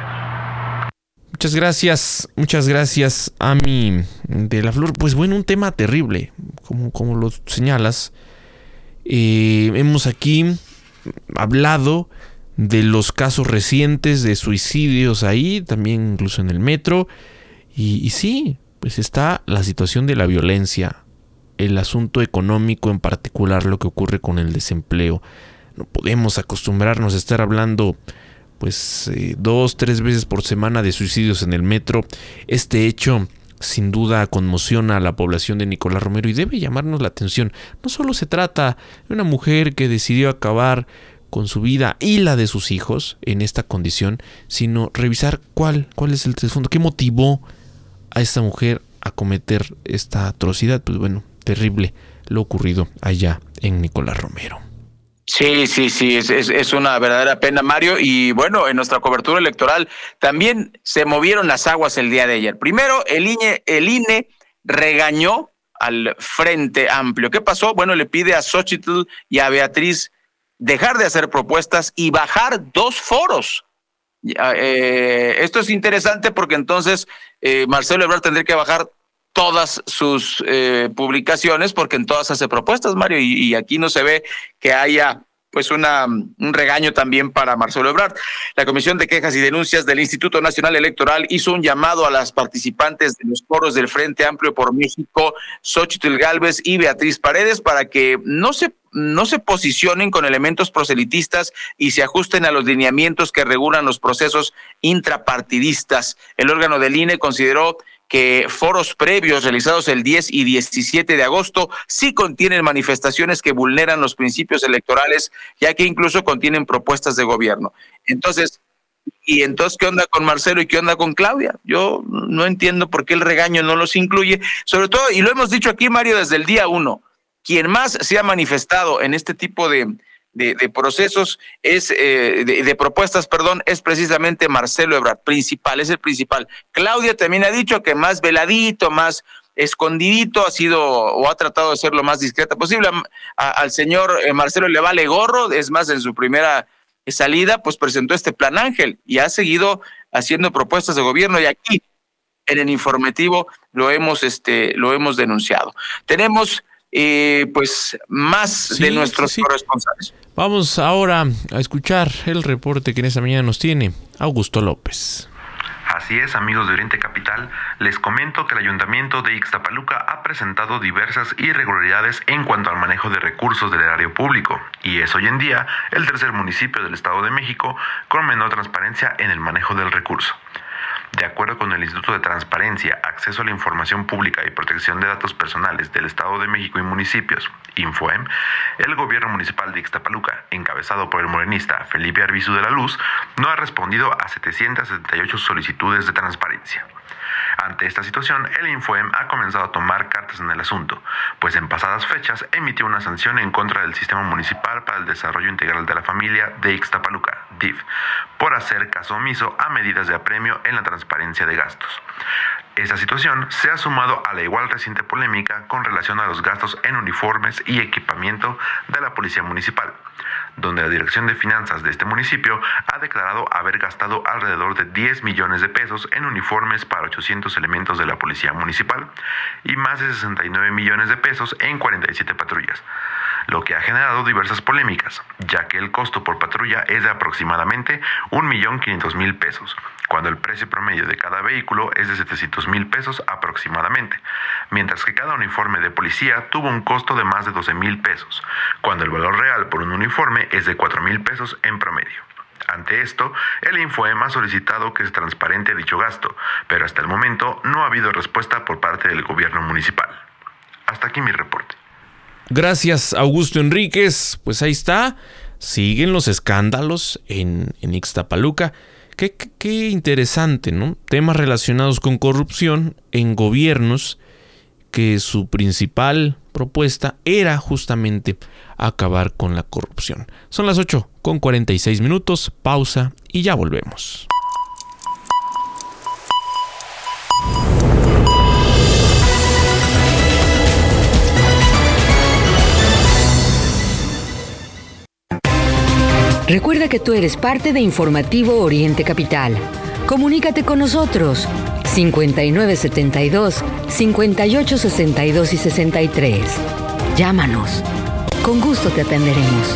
Muchas gracias, muchas gracias, Ami de la Flor. Pues bueno, un tema terrible, como, como lo señalas. Eh, hemos aquí hablado de los casos recientes de suicidios ahí, también incluso en el metro. Y, y sí, pues está la situación de la violencia, el asunto económico en particular, lo que ocurre con el desempleo. No podemos acostumbrarnos a estar hablando pues eh, dos, tres veces por semana de suicidios en el metro. Este hecho sin duda conmociona a la población de Nicolás Romero y debe llamarnos la atención. No solo se trata de una mujer que decidió acabar con su vida y la de sus hijos en esta condición, sino revisar cuál, cuál es el trasfondo, qué motivó a esta mujer a cometer esta atrocidad. Pues bueno, terrible lo ocurrido allá en Nicolás Romero. Sí, sí, sí, es, es, una verdadera pena, Mario. Y bueno, en nuestra cobertura electoral también se movieron las aguas el día de ayer. Primero, el INE, el INE regañó al Frente Amplio. ¿Qué pasó? Bueno, le pide a Xochitl y a Beatriz dejar de hacer propuestas y bajar dos foros. Eh, esto es interesante porque entonces eh, Marcelo Ebrard tendría que bajar todas sus eh, publicaciones porque en todas hace propuestas, Mario, y, y, aquí no se ve que haya pues una, un regaño también para Marcelo Ebrard. La Comisión de Quejas y Denuncias del Instituto Nacional Electoral hizo un llamado a las participantes de los foros del Frente Amplio por México, Xochitl Galvez y Beatriz Paredes, para que no se no se posicionen con elementos proselitistas y se ajusten a los lineamientos que regulan los procesos intrapartidistas. El órgano del INE consideró que foros previos realizados el 10 y 17 de agosto sí contienen manifestaciones que vulneran los principios electorales, ya que incluso contienen propuestas de gobierno. Entonces, ¿y entonces qué onda con Marcelo y qué onda con Claudia? Yo no entiendo por qué el regaño no los incluye, sobre todo, y lo hemos dicho aquí, Mario, desde el día uno, quien más se ha manifestado en este tipo de, de, de procesos es eh, de, de, propuestas, perdón, es precisamente Marcelo Ebrard, principal, es el principal. Claudia también ha dicho que más veladito, más escondidito ha sido o ha tratado de ser lo más discreta posible. A, al señor eh, Marcelo le vale gorro, es más, en su primera salida, pues presentó este plan Ángel y ha seguido haciendo propuestas de gobierno y aquí en el informativo lo hemos, este, lo hemos denunciado. Tenemos eh, pues más sí, de nuestros sí. corresponsales. Vamos ahora a escuchar el reporte que en esta mañana nos tiene Augusto López. Así es, amigos de Oriente Capital, les comento que el Ayuntamiento de Ixtapaluca ha presentado diversas irregularidades en cuanto al manejo de recursos del erario público y es hoy en día el tercer municipio del Estado de México con menor transparencia en el manejo del recurso. De acuerdo con el Instituto de Transparencia, Acceso a la Información Pública y Protección de Datos Personales del Estado de México y Municipios, Infoem, el gobierno municipal de Ixtapaluca, encabezado por el morenista Felipe Arbizu de la Luz, no ha respondido a 778 solicitudes de transparencia. Ante esta situación, el Infoem ha comenzado a tomar cartas en el asunto, pues en pasadas fechas emitió una sanción en contra del Sistema Municipal para el Desarrollo Integral de la Familia de Ixtapaluca, DIF, por hacer caso omiso a medidas de apremio en la transparencia de gastos. Esta situación se ha sumado a la igual reciente polémica con relación a los gastos en uniformes y equipamiento de la Policía Municipal, donde la Dirección de Finanzas de este municipio ha declarado haber gastado alrededor de 10 millones de pesos en uniformes para 800 elementos de la Policía Municipal y más de 69 millones de pesos en 47 patrullas lo que ha generado diversas polémicas, ya que el costo por patrulla es de aproximadamente 1.500.000 pesos, cuando el precio promedio de cada vehículo es de 700.000 pesos aproximadamente, mientras que cada uniforme de policía tuvo un costo de más de 12.000 pesos, cuando el valor real por un uniforme es de 4.000 pesos en promedio. Ante esto, el Infoem ha solicitado que se transparente dicho gasto, pero hasta el momento no ha habido respuesta por parte del gobierno municipal. Hasta aquí mi reporte. Gracias, Augusto Enríquez. Pues ahí está. Siguen los escándalos en, en Ixtapaluca. Qué, interesante, ¿no? Temas relacionados con corrupción en gobiernos que su principal propuesta era justamente acabar con la corrupción. Son las 8 con 46 minutos, pausa y ya volvemos. Recuerda que tú eres parte de Informativo Oriente Capital. Comunícate con nosotros 5972 5862 y 63. Llámanos. Con gusto te atenderemos.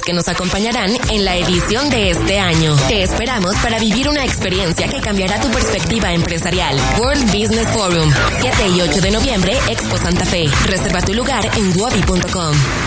que nos acompañarán en la edición de este año. Te esperamos para vivir una experiencia que cambiará tu perspectiva empresarial. World Business Forum, 7 y 8 de noviembre, Expo Santa Fe. Reserva tu lugar en wobi.com.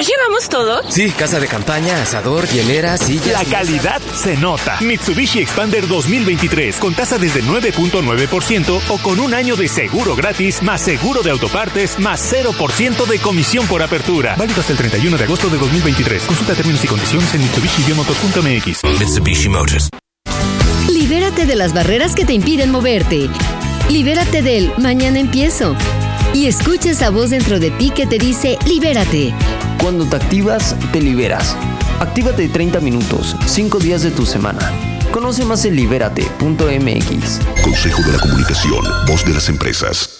¿Ya llevamos todo? Sí, casa de campaña, asador, hielera, sillas. La calidad se nota. Mitsubishi Expander 2023 con tasa desde 9.9% o con un año de seguro gratis, más seguro de autopartes, más 0% de comisión por apertura. Válido hasta el 31 de agosto de 2023. Consulta términos y condiciones en mitsubishi-motors.mx. Mitsubishi Motors. Libérate de las barreras que te impiden moverte. Libérate del mañana empiezo. Y escucha esa voz dentro de ti que te dice libérate. Cuando te activas, te liberas. Actívate 30 minutos, 5 días de tu semana. Conoce más en libérate.mx. Consejo de la Comunicación, voz de las empresas.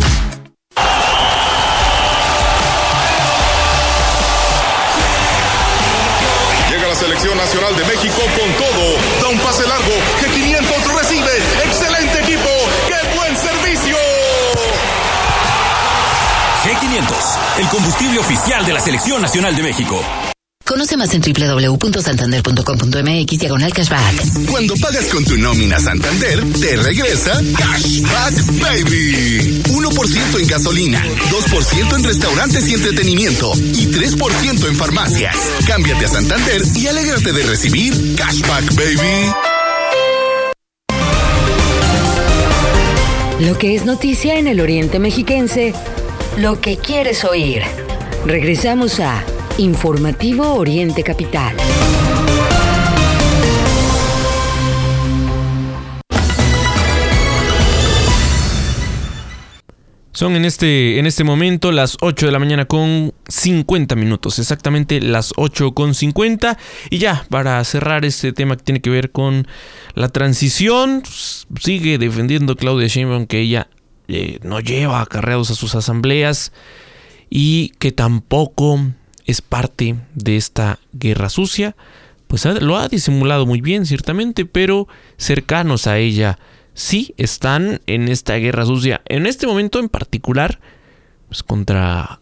De México con todo. Da un pase largo. G500 recibe. Excelente equipo. ¡Qué buen servicio! G500, el combustible oficial de la Selección Nacional de México. Conoce más en www.santander.com.mx diagonal cashback. Cuando pagas con tu nómina Santander, te regresa Cashback Baby. 1% en gasolina, 2% en restaurantes y entretenimiento y 3% en farmacias. Cámbiate a Santander y alégrate de recibir Cashback Baby. Lo que es noticia en el Oriente Mexiquense, lo que quieres oír. Regresamos a Informativo Oriente Capital. Son en este, en este momento las 8 de la mañana con 50 minutos, exactamente las 8 con 50. Y ya, para cerrar este tema que tiene que ver con la transición, sigue defendiendo Claudia Sheinbaum que ella eh, no lleva acarreados a sus asambleas y que tampoco es parte de esta guerra sucia, pues lo ha disimulado muy bien, ciertamente, pero cercanos a ella sí están en esta guerra sucia. En este momento en particular, pues contra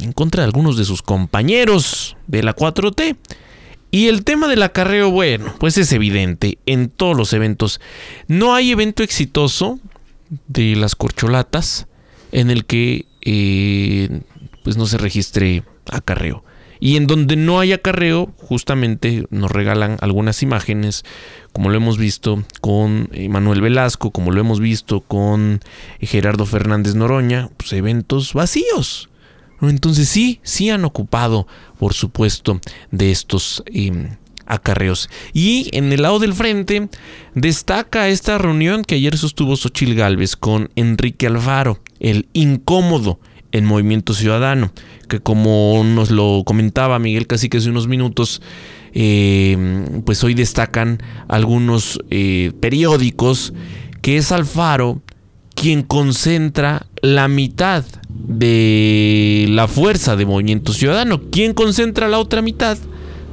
en contra de algunos de sus compañeros de la 4T. Y el tema del acarreo, bueno, pues es evidente en todos los eventos. No hay evento exitoso de las corcholatas en el que eh, pues no se registre acarreo. Y en donde no hay acarreo, justamente nos regalan algunas imágenes, como lo hemos visto con Manuel Velasco, como lo hemos visto con Gerardo Fernández Noroña, pues eventos vacíos. Entonces sí, sí han ocupado, por supuesto, de estos em, acarreos. Y en el lado del frente destaca esta reunión que ayer sostuvo Xochil Gálvez con Enrique Alfaro, el incómodo en Movimiento Ciudadano, que como nos lo comentaba Miguel Cacique hace unos minutos, em, pues hoy destacan algunos eh, periódicos que es Alfaro quien concentra la mitad de la fuerza de Movimiento Ciudadano. ¿Quién concentra la otra mitad?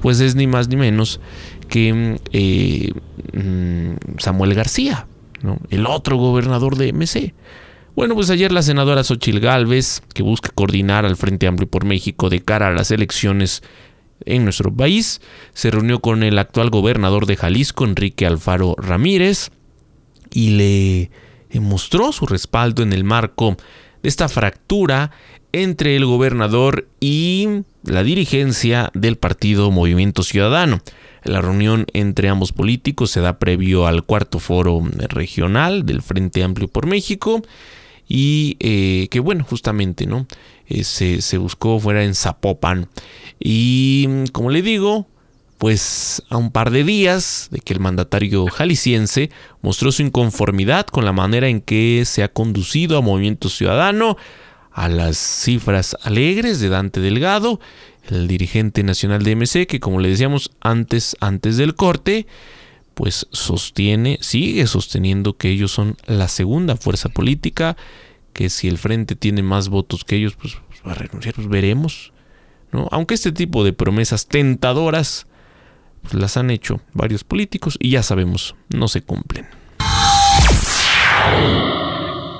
Pues es ni más ni menos que eh, mm, Samuel García, el otro gobernador de MC. Bueno, pues ayer la senadora Xochil Gálvez, que busca coordinar al Frente Amplio por México de cara a las elecciones en nuestro país, se reunió con el actual gobernador de Jalisco, Enrique Alfaro Ramírez, y le mostró su respaldo en el marco de esta fractura entre el gobernador y la dirigencia del partido Movimiento Ciudadano. La reunión entre ambos políticos se da previo al cuarto foro regional del Frente Amplio por México y eh, que bueno, justamente, ¿no? Eh, se, se buscó fuera en Zapopan. Y como le digo, pues a un par de días de que el mandatario jalisciense mostró su inconformidad con la manera en que se ha conducido a Movimiento Ciudadano, a las cifras alegres de Dante Delgado, el dirigente nacional de MC, que como le decíamos antes, antes del corte, pues sostiene, sigue sosteniendo que ellos son la segunda fuerza política, que si el frente tiene más votos que ellos, pues, va a renunciar, pues veremos. ¿no? Aunque este tipo de promesas tentadoras pues, las han hecho varios políticos y ya sabemos, no se cumplen.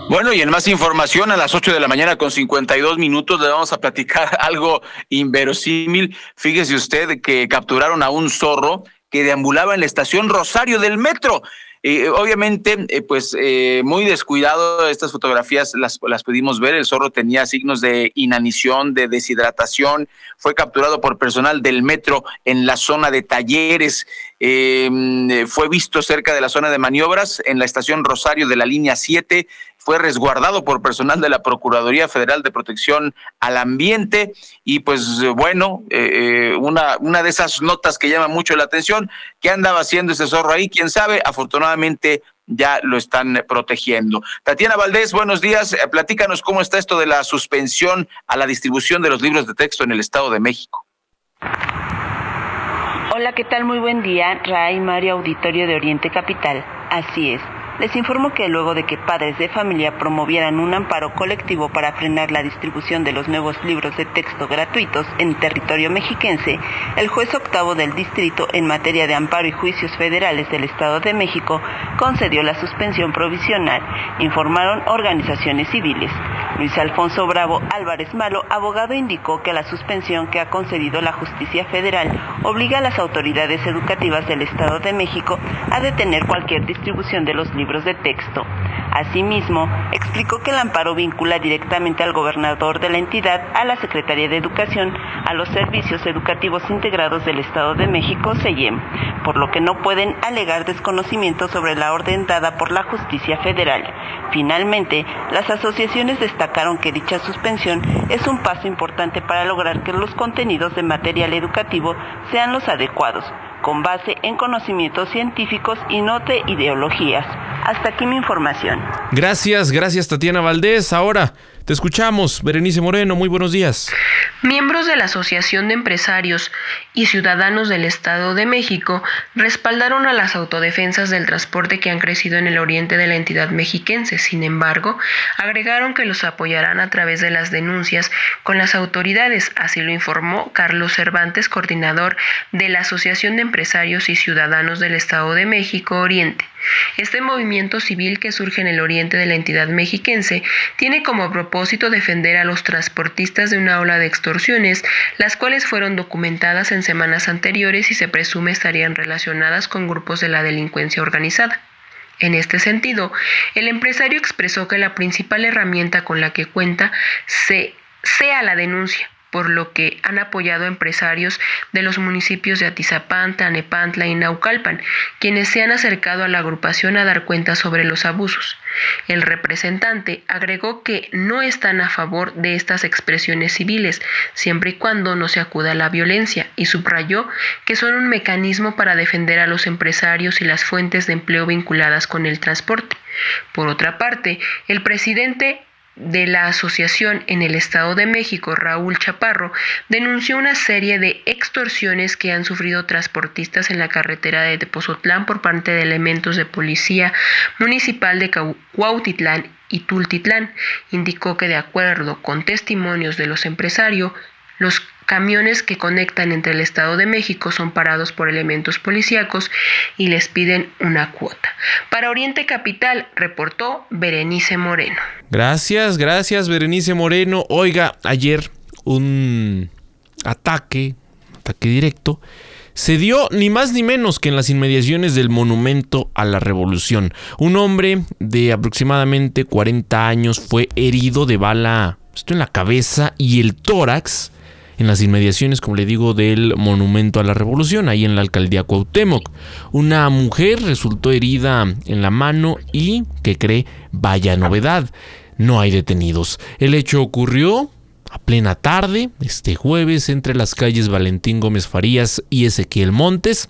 Bueno, y en más información, a las 8 de la mañana con 52 minutos le vamos a platicar algo inverosímil. Fíjese usted que capturaron a un zorro que deambulaba en la estación Rosario del metro. Eh, obviamente, eh, pues eh, muy descuidado, estas fotografías las, las pudimos ver, el zorro tenía signos de inanición, de deshidratación, fue capturado por personal del metro en la zona de talleres, fue visto cerca de la zona de maniobras en la estación Rosario de la línea 7, fue resguardado por personal de la Procuraduría Federal de Protección al Ambiente y pues bueno, eh, eh, una, una de esas notas que llama mucho la atención, ¿qué andaba haciendo ese zorro ahí? ¿Quién sabe? Afortunadamente ya lo están protegiendo. Tatiana Valdés, buenos días. Eh, platícanos cómo está esto de la suspensión a la distribución de los libros de texto en el Estado de México. Hola, ¿qué tal? Muy buen día. Ray Mario Auditorio de Oriente Capital. Así es. Les informo que luego de que padres de familia promovieran un amparo colectivo para frenar la distribución de los nuevos libros de texto gratuitos en territorio mexiquense, el juez octavo del distrito en materia de amparo y juicios federales del Estado de México concedió la suspensión provisional, informaron organizaciones civiles. Luis Alfonso Bravo Álvarez Malo, abogado, indicó que la suspensión que ha concedido la justicia federal obliga a las autoridades educativas del Estado de México a detener cualquier distribución de los libros libros de texto. Asimismo, explicó que el amparo vincula directamente al gobernador de la entidad, a la Secretaría de Educación, a los servicios educativos integrados del Estado de México, SEYEM, por lo que no pueden alegar desconocimiento sobre la orden dada por la justicia federal. Finalmente, las asociaciones destacaron que dicha suspensión es un paso importante para lograr que los contenidos de material educativo sean los adecuados, con base en conocimientos científicos y no de ideologías. Hasta aquí mi información. Gracias, gracias Tatiana Valdés. Ahora Te escuchamos, Berenice Moreno, muy buenos días. Miembros de la Asociación de Empresarios y Ciudadanos del Estado de México respaldaron a las autodefensas del transporte que han crecido en el oriente de la entidad mexiquense. Sin embargo, agregaron que los apoyarán a través de las denuncias con las autoridades, así lo informó Carlos Cervantes, coordinador de la Asociación de Empresarios y Ciudadanos del Estado de México Oriente. Este movimiento civil que surge en el oriente de la entidad mexiquense tiene como propósito defender a los transportistas de una ola de extorsiones, las cuales fueron documentadas en semanas anteriores y se presume estarían relacionadas con grupos de la delincuencia organizada. En este sentido, el empresario expresó que la principal herramienta con la que cuenta sea la denuncia, por lo que han apoyado empresarios de los municipios de Atizapán, Tanepantla y Naucalpan, quienes se han acercado a la agrupación a dar cuenta sobre los abusos. El representante agregó que no están a favor de estas expresiones civiles, siempre y cuando no se acuda a la violencia, y subrayó que son un mecanismo para defender a los empresarios y las fuentes de empleo vinculadas con el transporte. Por otra parte, el presidente de la Asociación en el Estado de México, Raúl Chaparro, denunció una serie de extorsiones que han sufrido transportistas en la carretera de Tepozotlán por parte de elementos de policía municipal de Cuautitlán y Tultitlán. Indicó que de acuerdo con testimonios de los empresarios, los camiones que conectan entre el Estado de México son parados por elementos policíacos y les piden una cuota. Para Oriente Capital, reportó Berenice Moreno. Gracias, gracias Berenice Moreno. Oiga, ayer un ataque, ataque directo, se dio ni más ni menos que en las inmediaciones del Monumento a la Revolución. Un hombre de aproximadamente 40 años fue herido de bala esto en la cabeza y el tórax en las inmediaciones, como le digo, del Monumento a la Revolución, ahí en la alcaldía Cuauhtémoc. Una mujer resultó herida en la mano y, que cree, vaya novedad, no hay detenidos. El hecho ocurrió a plena tarde, este jueves, entre las calles Valentín Gómez Farías y Ezequiel Montes,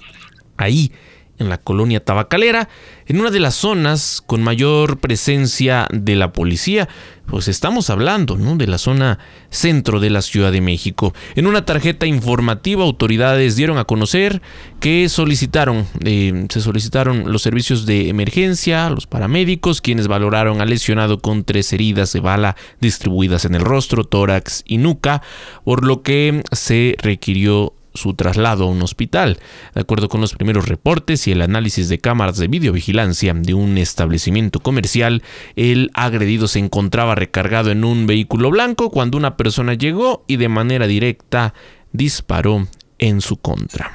ahí en la colonia tabacalera, en una de las zonas con mayor presencia de la policía. Pues estamos hablando ¿no? de la zona centro de la Ciudad de México. En una tarjeta informativa, autoridades dieron a conocer que solicitaron, eh, se solicitaron los servicios de emergencia, los paramédicos, quienes valoraron al lesionado con tres heridas de bala distribuidas en el rostro, tórax y nuca, por lo que se requirió su traslado a un hospital. De acuerdo con los primeros reportes y el análisis de cámaras de videovigilancia de un establecimiento comercial, el agredido se encontraba recargado en un vehículo blanco cuando una persona llegó y de manera directa disparó en su contra.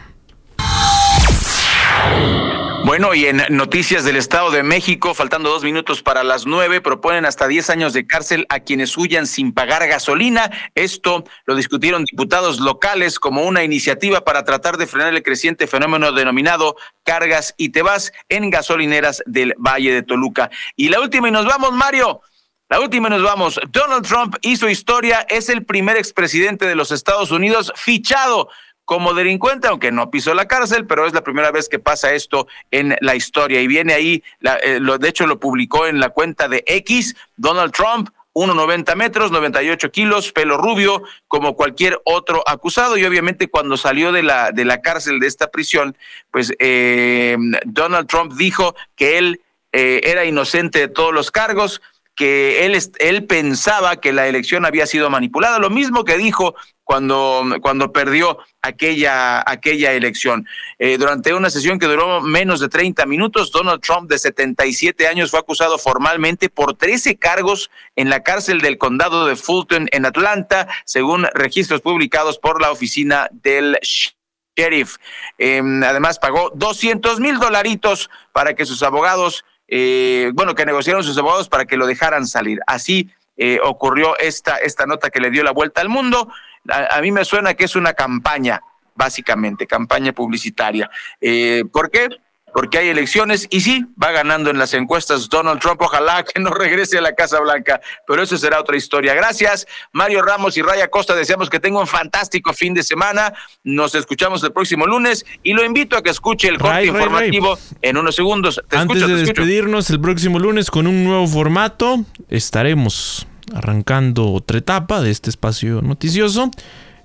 Bueno, y en noticias del Estado de México, faltando dos minutos para las nueve, proponen hasta diez años de cárcel a quienes huyan sin pagar gasolina. Esto lo discutieron diputados locales como una iniciativa para tratar de frenar el creciente fenómeno denominado cargas y te vas en gasolineras del Valle de Toluca. Y la última, y nos vamos, Mario. La última y nos vamos. Donald Trump hizo historia, es el primer expresidente de los Estados Unidos fichado como delincuente, aunque no pisó la cárcel, pero es la primera vez que pasa esto en la historia. Y viene ahí, eh, lo, de hecho lo publicó en la cuenta de X, Donald Trump, 1,90 metros, 98 kilos, pelo rubio, como cualquier otro acusado. Y obviamente cuando salió de la, de la cárcel de esta prisión, pues eh, Donald Trump dijo que él eh, era inocente de todos los cargos, que él, él pensaba que la elección había sido manipulada, lo mismo que dijo cuando, cuando perdió aquella, aquella elección. Eh, durante una sesión que duró menos de 30 minutos, Donald Trump, de 77 años, fue acusado formalmente por 13 cargos en la cárcel del condado de Fulton, en Atlanta, según registros publicados por la oficina del sheriff. Em, además, pagó 200 mil dolaritos para que sus abogados, eh, bueno, que negociaron sus abogados para que lo dejaran salir. Así eh, ocurrió esta, esta nota que le dio la vuelta al mundo a, mí me suena que es una campaña, básicamente, campaña publicitaria. Eh, ¿Por qué? Porque hay elecciones y sí, va ganando en las encuestas Donald Trump. Ojalá que no regrese a la Casa Blanca, pero eso será otra historia. Gracias, Mario Ramos y Raya Costa. Deseamos que tenga un fantástico fin de semana. Nos escuchamos el próximo lunes y lo invito a que escuche el corte informativo en unos segundos. Antes de despedirnos el próximo lunes con un nuevo formato, estaremos arrancando otra etapa de este espacio noticioso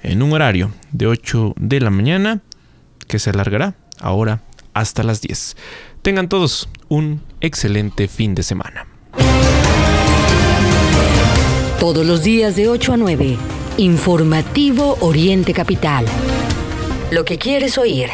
en un horario de 8 de la mañana que se alargará ahora hasta las 10. Tengan todos un excelente fin de semana. Todos los días de 8 a 9, Informativo Oriente Capital. Lo que quieres oír.